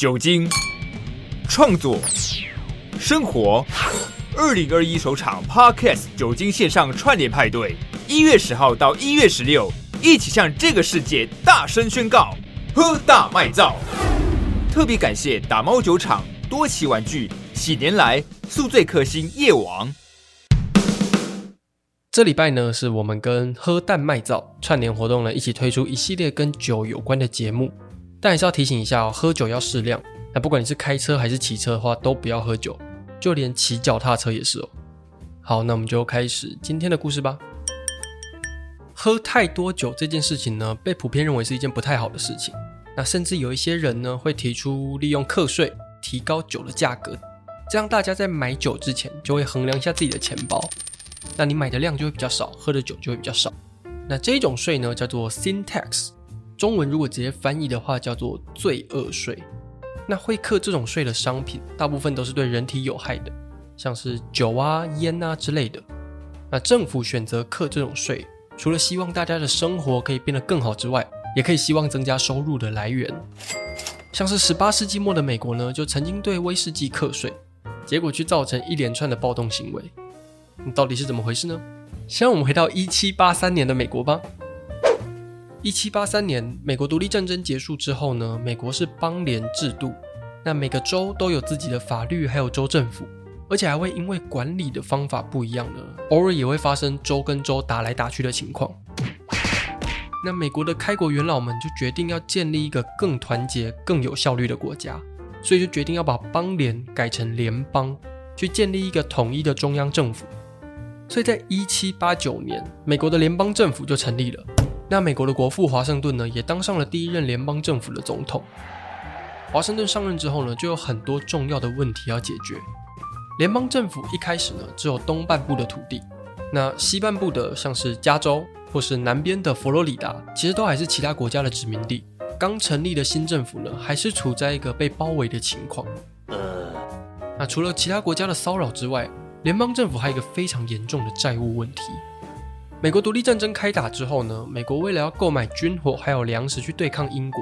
酒精、创作、生活。二零二一首场 Podcast 酒精线上串联派对，一月十号到一月十六，一起向这个世界大声宣告：喝大卖造！特别感谢打猫酒厂、多奇玩具、喜年来、宿醉克星夜王。这礼拜呢，是我们跟喝蛋卖造串联活动呢，一起推出一系列跟酒有关的节目。但还是要提醒一下哦，喝酒要适量。那不管你是开车还是骑车的话，都不要喝酒，就连骑脚踏车也是哦。好，那我们就开始今天的故事吧。喝太多酒这件事情呢，被普遍认为是一件不太好的事情。那甚至有一些人呢，会提出利用课税提高酒的价格，这样大家在买酒之前就会衡量一下自己的钱包。那你买的量就会比较少，喝的酒就会比较少。那这种税呢，叫做 sin tax。中文如果直接翻译的话，叫做罪恶税。那会课这种税的商品，大部分都是对人体有害的，像是酒啊、烟啊之类的。那政府选择课这种税，除了希望大家的生活可以变得更好之外，也可以希望增加收入的来源。像是十八世纪末的美国呢，就曾经对威士忌课税，结果却造成一连串的暴动行为。到底是怎么回事呢？先让我们回到一七八三年的美国吧。一七八三年，美国独立战争结束之后呢，美国是邦联制度，那每个州都有自己的法律，还有州政府，而且还会因为管理的方法不一样呢，偶尔也会发生州跟州打来打去的情况。那美国的开国元老们就决定要建立一个更团结、更有效率的国家，所以就决定要把邦联改成联邦，去建立一个统一的中央政府。所以在一七八九年，美国的联邦政府就成立了。那美国的国父华盛顿呢，也当上了第一任联邦政府的总统。华盛顿上任之后呢，就有很多重要的问题要解决。联邦政府一开始呢，只有东半部的土地，那西半部的像是加州或是南边的佛罗里达，其实都还是其他国家的殖民地。刚成立的新政府呢，还是处在一个被包围的情况。呃那除了其他国家的骚扰之外，联邦政府还有一个非常严重的债务问题。美国独立战争开打之后呢，美国为了要购买军火还有粮食去对抗英国，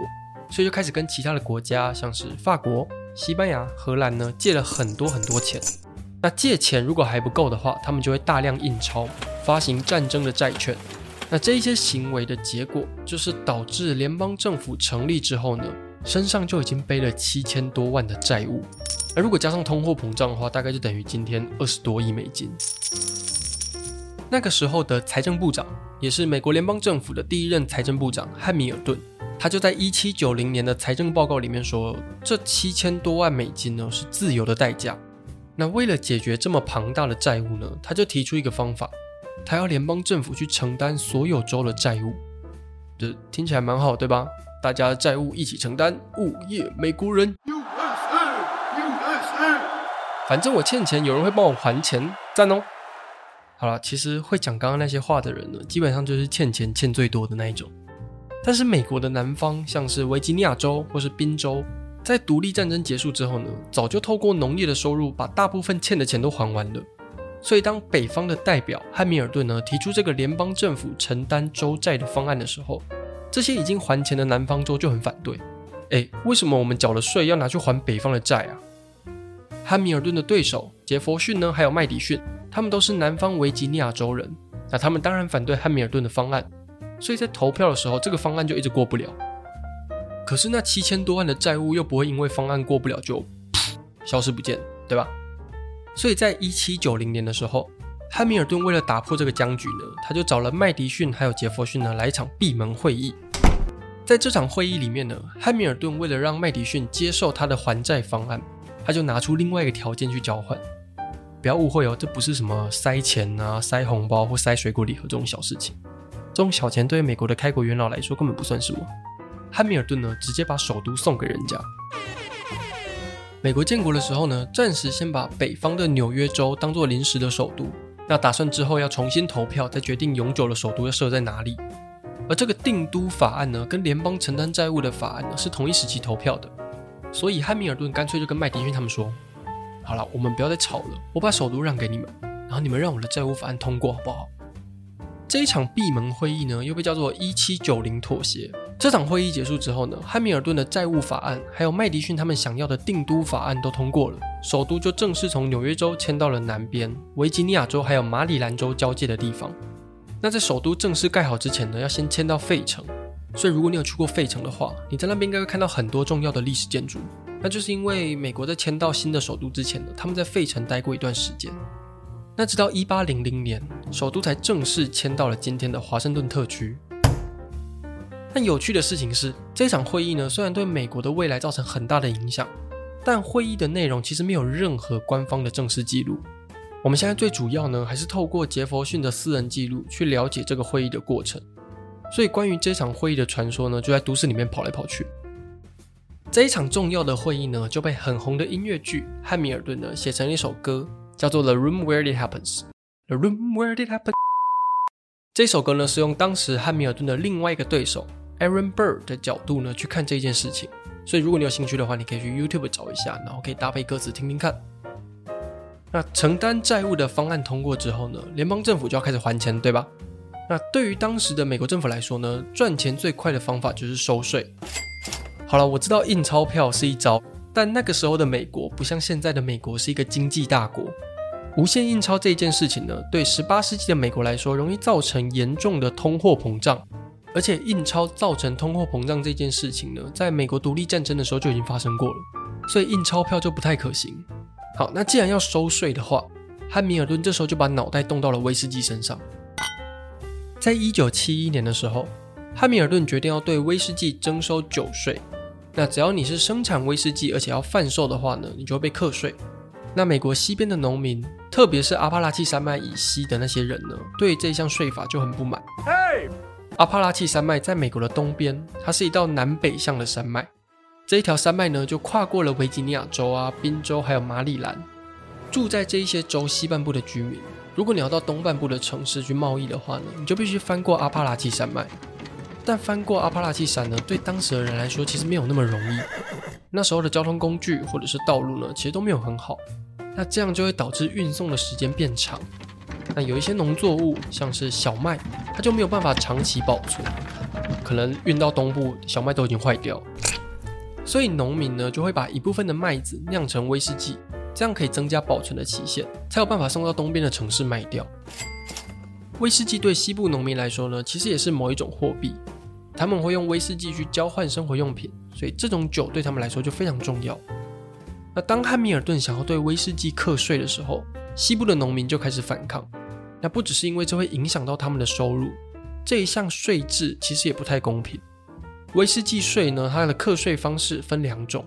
所以就开始跟其他的国家，像是法国、西班牙、荷兰呢，借了很多很多钱。那借钱如果还不够的话，他们就会大量印钞，发行战争的债券。那这一些行为的结果，就是导致联邦政府成立之后呢，身上就已经背了七千多万的债务。而如果加上通货膨胀的话，大概就等于今天二十多亿美金。那个时候的财政部长，也是美国联邦政府的第一任财政部长汉密尔顿，他就在一七九零年的财政报告里面说，这七千多万美金呢是自由的代价。那为了解决这么庞大的债务呢，他就提出一个方法，他要联邦政府去承担所有州的债务。这听起来蛮好，对吧？大家债务一起承担，物业美国人。反正我欠钱，有人会帮我还钱，赞哦。好了，其实会讲刚刚那些话的人呢，基本上就是欠钱欠最多的那一种。但是美国的南方，像是维吉尼亚州或是宾州，在独立战争结束之后呢，早就透过农业的收入把大部分欠的钱都还完了。所以当北方的代表汉密尔顿呢提出这个联邦政府承担州债的方案的时候，这些已经还钱的南方州就很反对。诶，为什么我们缴了税要拿去还北方的债啊？汉密尔顿的对手杰佛逊呢，还有麦迪逊。他们都是南方维吉尼亚州人，那他们当然反对汉密尔顿的方案，所以在投票的时候，这个方案就一直过不了。可是那七千多万的债务又不会因为方案过不了就 消失不见，对吧？所以在一七九零年的时候，汉密尔顿为了打破这个僵局呢，他就找了麦迪逊还有杰佛逊呢来一场闭门会议。在这场会议里面呢，汉密尔顿为了让麦迪逊接受他的还债方案，他就拿出另外一个条件去交换。不要误会哦，这不是什么塞钱啊、塞红包或塞水果礼盒这种小事情。这种小钱对于美国的开国元老来说根本不算什么。汉密尔顿呢，直接把首都送给人家。美国建国的时候呢，暂时先把北方的纽约州当做临时的首都，那打算之后要重新投票，再决定永久的首都要设在哪里。而这个定都法案呢，跟联邦承担债务的法案呢，是同一时期投票的，所以汉密尔顿干脆就跟麦迪逊他们说。好了，我们不要再吵了。我把首都让给你们，然后你们让我的债务法案通过，好不好？这一场闭门会议呢，又被叫做一七九零妥协，这场会议结束之后呢，汉密尔顿的债务法案还有麦迪逊他们想要的定都法案都通过了，首都就正式从纽约州迁到了南边维吉尼亚州还有马里兰州交界的地方。那在首都正式盖好之前呢，要先迁到费城。所以如果你有去过费城的话，你在那边应该会看到很多重要的历史建筑。那就是因为美国在迁到新的首都之前呢，他们在费城待过一段时间。那直到一八零零年，首都才正式迁到了今天的华盛顿特区。但有趣的事情是，这场会议呢，虽然对美国的未来造成很大的影响，但会议的内容其实没有任何官方的正式记录。我们现在最主要呢，还是透过杰佛逊的私人记录去了解这个会议的过程。所以关于这场会议的传说呢，就在都市里面跑来跑去。这一场重要的会议呢，就被很红的音乐剧《汉密尔顿》呢写成了一首歌，叫做《The Room Where It Happens》。The Room Where It Happens。这首歌呢，是用当时汉密尔顿的另外一个对手。Aaron Burr 的角度呢，去看这件事情，所以如果你有兴趣的话，你可以去 YouTube 找一下，然后可以搭配歌词听听看。那承担债务的方案通过之后呢，联邦政府就要开始还钱，对吧？那对于当时的美国政府来说呢，赚钱最快的方法就是收税。好了，我知道印钞票是一招，但那个时候的美国不像现在的美国是一个经济大国，无限印钞这件事情呢，对十八世纪的美国来说，容易造成严重的通货膨胀。而且印钞造成通货膨胀这件事情呢，在美国独立战争的时候就已经发生过了，所以印钞票就不太可行。好，那既然要收税的话，汉密尔顿这时候就把脑袋动到了威士忌身上。在一九七一年的时候，汉密尔顿决定要对威士忌征收酒税。那只要你是生产威士忌而且要贩售的话呢，你就会被课税。那美国西边的农民，特别是阿帕拉契山脉以西的那些人呢，对这项税法就很不满。Hey! 阿帕拉契山脉在美国的东边，它是一道南北向的山脉。这一条山脉呢，就跨过了维吉尼亚州啊、宾州还有马里兰。住在这一些州西半部的居民，如果你要到东半部的城市去贸易的话呢，你就必须翻过阿帕拉契山脉。但翻过阿帕拉契山呢，对当时的人来说其实没有那么容易。那时候的交通工具或者是道路呢，其实都没有很好。那这样就会导致运送的时间变长。那有一些农作物，像是小麦，它就没有办法长期保存，可能运到东部，小麦都已经坏掉。所以农民呢，就会把一部分的麦子酿成威士忌，这样可以增加保存的期限，才有办法送到东边的城市卖掉。威士忌对西部农民来说呢，其实也是某一种货币，他们会用威士忌去交换生活用品，所以这种酒对他们来说就非常重要。那当汉密尔顿想要对威士忌课税的时候，西部的农民就开始反抗。那不只是因为这会影响到他们的收入，这一项税制其实也不太公平。威士忌税呢，它的课税方式分两种。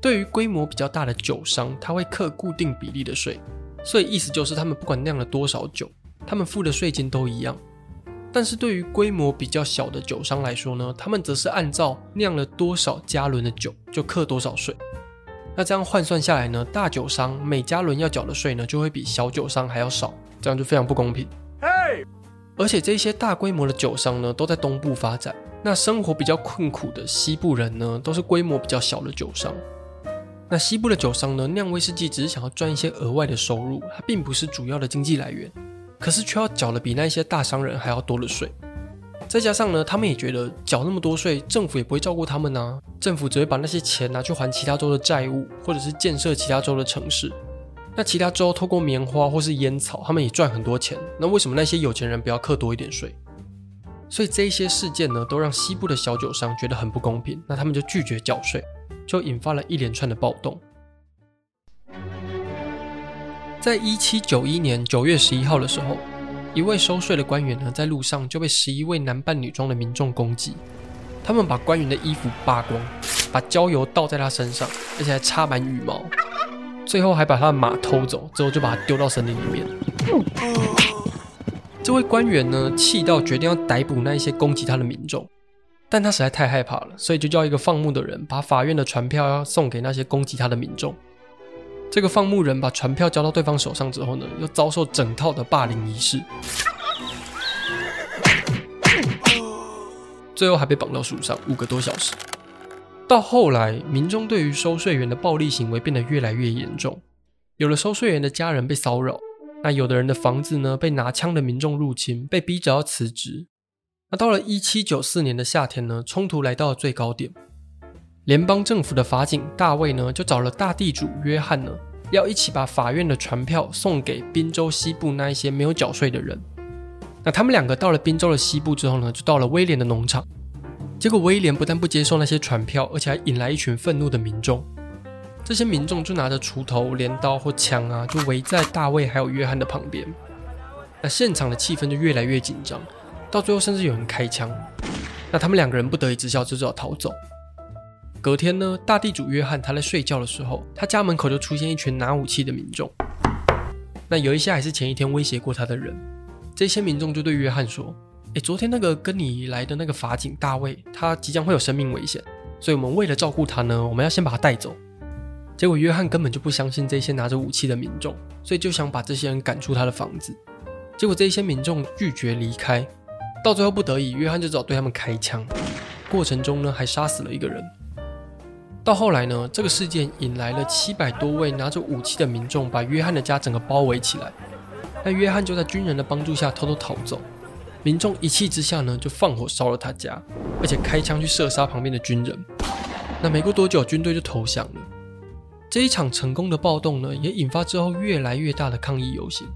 对于规模比较大的酒商，他会课固定比例的税，所以意思就是他们不管酿了多少酒，他们付的税金都一样。但是对于规模比较小的酒商来说呢，他们则是按照酿了多少加仑的酒就克多少税。那这样换算下来呢，大酒商每加仑要缴的税呢，就会比小酒商还要少。这样就非常不公平。而且这些大规模的酒商呢，都在东部发展。那生活比较困苦的西部人呢，都是规模比较小的酒商。那西部的酒商呢，酿威士忌只是想要赚一些额外的收入，它并不是主要的经济来源，可是却要缴的比那些大商人还要多的税。再加上呢，他们也觉得缴那么多税，政府也不会照顾他们呢、啊，政府只会把那些钱拿去还其他州的债务，或者是建设其他州的城市。那其他州透过棉花或是烟草，他们也赚很多钱。那为什么那些有钱人不要课多一点税？所以这一些事件呢，都让西部的小酒商觉得很不公平。那他们就拒绝缴税，就引发了一连串的暴动。在一七九一年九月十一号的时候，一位收税的官员呢，在路上就被十一位男扮女装的民众攻击。他们把官员的衣服扒光，把焦油倒在他身上，而且还插满羽毛。最后还把他的马偷走，之后就把他丢到森林里面。这位官员呢，气到决定要逮捕那一些攻击他的民众，但他实在太害怕了，所以就叫一个放牧的人把法院的传票要送给那些攻击他的民众。这个放牧人把船票交到对方手上之后呢，又遭受整套的霸凌仪式，最后还被绑到树上五个多小时。到后来，民众对于收税员的暴力行为变得越来越严重，有了收税员的家人被骚扰，那有的人的房子呢，被拿枪的民众入侵，被逼着要辞职。那到了一七九四年的夏天呢，冲突来到了最高点。联邦政府的法警大卫呢，就找了大地主约翰呢，要一起把法院的传票送给宾州西部那一些没有缴税的人。那他们两个到了宾州的西部之后呢，就到了威廉的农场。结果威廉不但不接受那些传票，而且还引来一群愤怒的民众。这些民众就拿着锄头、镰刀或枪啊，就围在大卫还有约翰的旁边。那现场的气氛就越来越紧张，到最后甚至有人开枪。那他们两个人不得已之下就只好逃走。隔天呢，大地主约翰他在睡觉的时候，他家门口就出现一群拿武器的民众。那有一些还是前一天威胁过他的人。这些民众就对约翰说：“诶，昨天那个跟你来的那个法警大卫，他即将会有生命危险，所以我们为了照顾他呢，我们要先把他带走。”结果约翰根本就不相信这些拿着武器的民众，所以就想把这些人赶出他的房子。结果这些民众拒绝离开，到最后不得已，约翰就只好对他们开枪。过程中呢，还杀死了一个人。到后来呢，这个事件引来了七百多位拿着武器的民众，把约翰的家整个包围起来。那约翰就在军人的帮助下偷偷逃走。民众一气之下呢，就放火烧了他家，而且开枪去射杀旁边的军人。那没过多久，军队就投降了。这一场成功的暴动呢，也引发之后越来越大的抗议游行。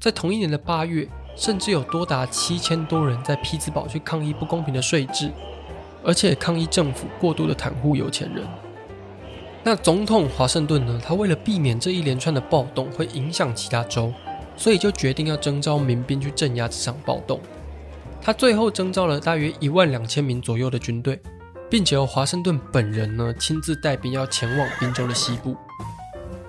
在同一年的八月，甚至有多达七千多人在匹兹堡去抗议不公平的税制。而且抗议政府过度的袒护有钱人。那总统华盛顿呢？他为了避免这一连串的暴动会影响其他州，所以就决定要征召民兵去镇压这场暴动。他最后征召了大约一万两千名左右的军队，并且由华盛顿本人呢亲自带兵要前往宾州的西部。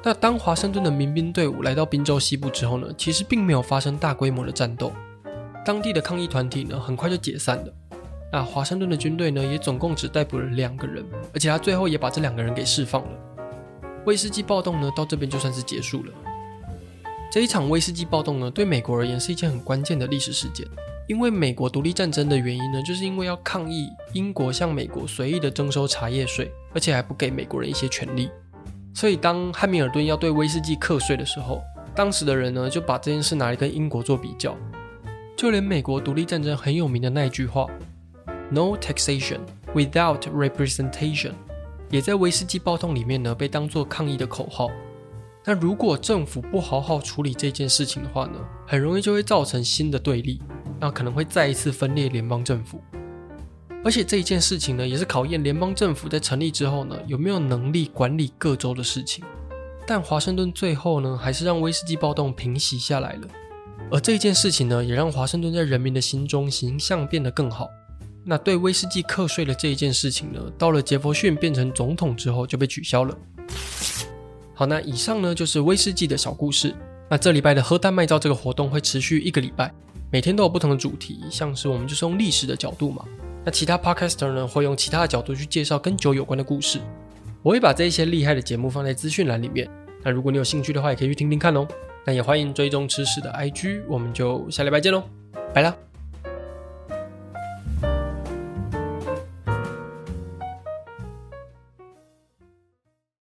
那当华盛顿的民兵队伍来到宾州西部之后呢，其实并没有发生大规模的战斗，当地的抗议团体呢很快就解散了。那华盛顿的军队呢，也总共只逮捕了两个人，而且他最后也把这两个人给释放了。威士忌暴动呢，到这边就算是结束了。这一场威士忌暴动呢，对美国而言是一件很关键的历史事件，因为美国独立战争的原因呢，就是因为要抗议英国向美国随意的征收茶叶税，而且还不给美国人一些权利。所以当汉密尔顿要对威士忌课税的时候，当时的人呢，就把这件事拿来跟英国做比较，就连美国独立战争很有名的那一句话。No taxation without representation，也在威士忌暴动里面呢，被当作抗议的口号。那如果政府不好好处理这件事情的话呢，很容易就会造成新的对立，那可能会再一次分裂联邦政府。而且这一件事情呢，也是考验联邦政府在成立之后呢，有没有能力管理各州的事情。但华盛顿最后呢，还是让威士忌暴动平息下来了。而这件事情呢，也让华盛顿在人民的心中形象变得更好。那对威士忌课税的这一件事情呢，到了杰佛逊变成总统之后就被取消了。好，那以上呢就是威士忌的小故事。那这礼拜的喝蛋卖造这个活动会持续一个礼拜，每天都有不同的主题，像是我们就是用历史的角度嘛。那其他 podcaster 呢会用其他的角度去介绍跟酒有关的故事。我会把这一些厉害的节目放在资讯栏里面。那如果你有兴趣的话，也可以去听听看哦。那也欢迎追踪吃屎的 IG，我们就下礼拜见喽，拜啦。